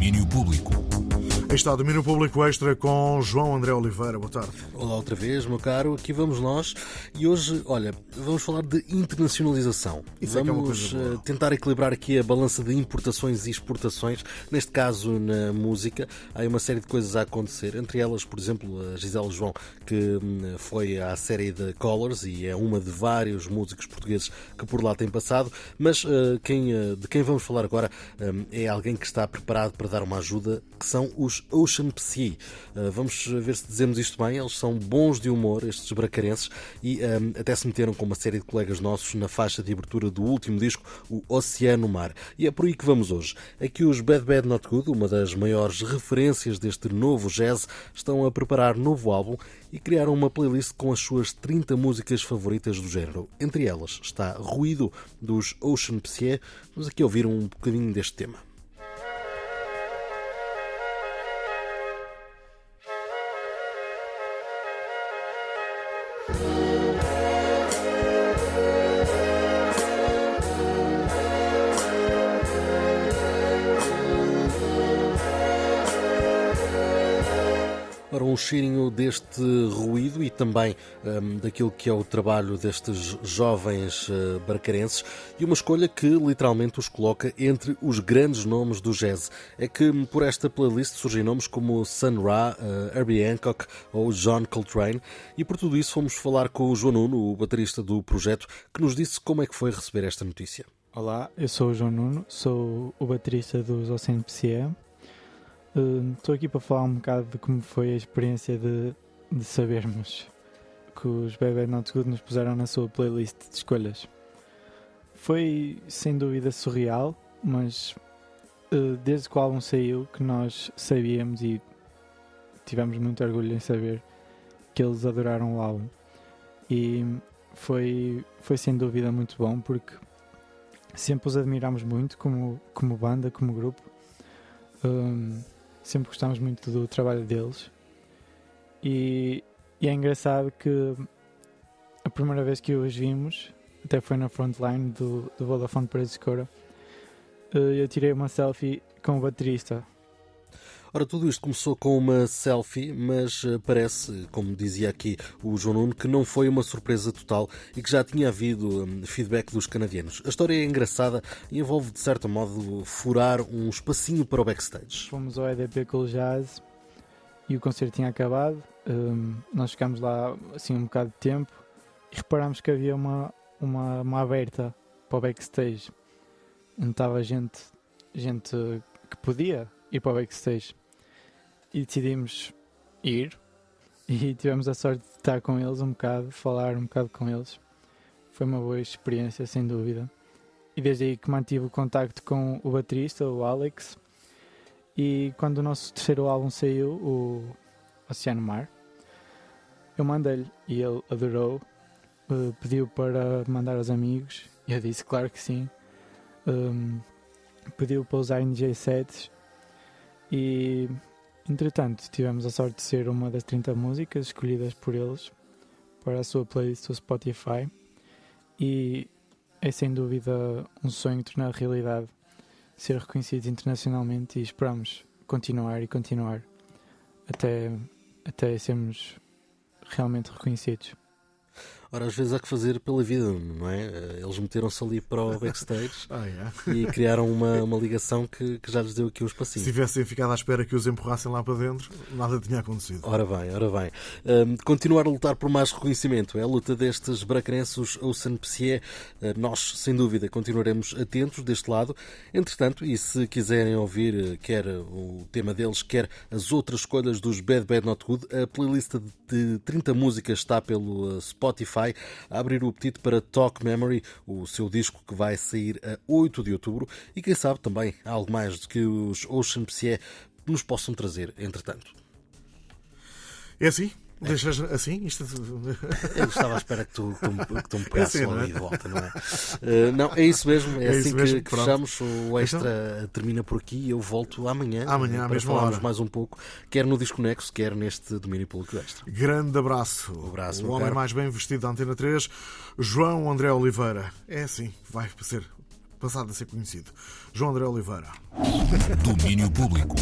domínio público. Está o Domínio Público Extra com João André Oliveira. Boa tarde. Olá outra vez, meu caro. Aqui vamos nós. E hoje, olha, vamos falar de internacionalização. Isso é é vamos boa. eh, tentar equilibrar aqui a balança de importações e exportações. Neste caso, na música, há aí uma série de coisas a acontecer. Entre elas, por exemplo, a Gisele João, que hum, foi à série de Colors e é uma de vários músicos portugueses que por lá têm passado. Mas eh, quem, eh, de quem vamos falar agora hum, é alguém que está preparado para dar uma ajuda, que são os Ocean Psy. Uh, vamos ver se dizemos isto bem. Eles são bons de humor, estes bracarenses, e um, até se meteram com uma série de colegas nossos na faixa de abertura do último disco, o Oceano Mar. E é por aí que vamos hoje. Aqui os Bad Bad Not Good, uma das maiores referências deste novo jazz, estão a preparar novo álbum e criaram uma playlist com as suas 30 músicas favoritas do género. Entre elas está Ruído dos Ocean Psy. Vamos aqui ouvir um bocadinho deste tema. Bye. Ora, um cheirinho deste ruído e também hum, daquilo que é o trabalho destes jovens uh, barcarenses e uma escolha que literalmente os coloca entre os grandes nomes do jazz. É que hum, por esta playlist surgem nomes como Sun Ra, uh, Herbie Hancock ou John Coltrane e por tudo isso fomos falar com o João Nuno, o baterista do projeto, que nos disse como é que foi receber esta notícia. Olá, eu sou o João Nuno, sou o baterista dos Oceano. Estou aqui para falar um bocado de como foi a experiência de, de sabermos que os Bebê Not Good nos puseram na sua playlist de escolhas. Foi sem dúvida surreal, mas eh, desde que o álbum saiu que nós sabíamos e tivemos muito orgulho em saber que eles adoraram o álbum. E foi, foi sem dúvida muito bom porque sempre os admiramos muito como, como banda, como grupo. Um, sempre gostámos muito do trabalho deles. E, e é engraçado que a primeira vez que os vimos, até foi na frontline do, do Vodafone Paredes de Coura, eh, eu tirei uma selfie com o baterista. Ora, tudo isto começou com uma selfie, mas eh, parece, como dizia aqui o João Nuno, que não foi uma surpresa total e que já tinha havido hum, feedback dos canadianos. A história é engraçada e envolve, de certo modo, furar um espacinho para o backstage. Fomos ao EDP Cool Jazz e o concerto tinha acabado. Um, nós ficámos lá assim um bocado de tempo e reparámos que havia uma, uma, uma aberta para o backstage. Onde estava gente, gente que podia ir para o backstage. E decidimos ir e tivemos a sorte de estar com eles um bocado, falar um bocado com eles. Foi uma boa experiência, sem dúvida. E desde aí que mantive o contacto com o baterista, o Alex, e quando o nosso terceiro álbum saiu, o Oceano Mar, eu mandei-lhe e ele adorou, eh, pediu para mandar aos amigos, e eu disse claro que sim. Um, pediu para usar em DJ sets e entretanto tivemos a sorte de ser uma das 30 músicas escolhidas por eles para a sua playlist do Spotify e é sem dúvida um sonho tornar realidade ser reconhecidos internacionalmente e esperamos continuar e continuar até, até sermos realmente reconhecidos. Ora, às vezes há que fazer pela vida, não é? Eh, Eles meteram-se ali para o backstage Ah, é. e criaram uma, uma ligação que, que já lhes deu aqui um Se espacinho. tivessem ficado à espera que os empurrassem lá para dentro, nada tinha acontecido. Ora bem, ora bem. Hum, continuar a lutar por mais reconhecimento é a luta destes bracarenses Ocean Psy. Uh, nós, sem dúvida, continuaremos atentos deste lado. Entretanto, e se quiserem ouvir uh, quer o tema deles, quer as outras escolhas dos Bad Bad Not Good, a playlist de 30 músicas está pelo uh, A abrir o apetite para Talk Memory, o seu disco que vai sair a 8 de outubro. E quem sabe também algo mais do que os Ocean Psy nos possam trazer, entretanto. É assim? Deixas assim? Isto... Eu estava à espera que tu, que tu, me- me pegasses É assim, é? de volta, não é? Eh, não, é isso mesmo, é, É assim que, mesmo, que fechamos. O extra termina por aqui e eu volto amanhã Amanhã, à para mesma falarmos hora. mais um pouco, quer no Desconexo, quer neste Domínio Público Extra. Grande abraço. abraço, o homem caro. mais bem vestido da Antena 3, João André Oliveira. É assim, vai ser passado a ser conhecido. João André Oliveira. Domínio Público.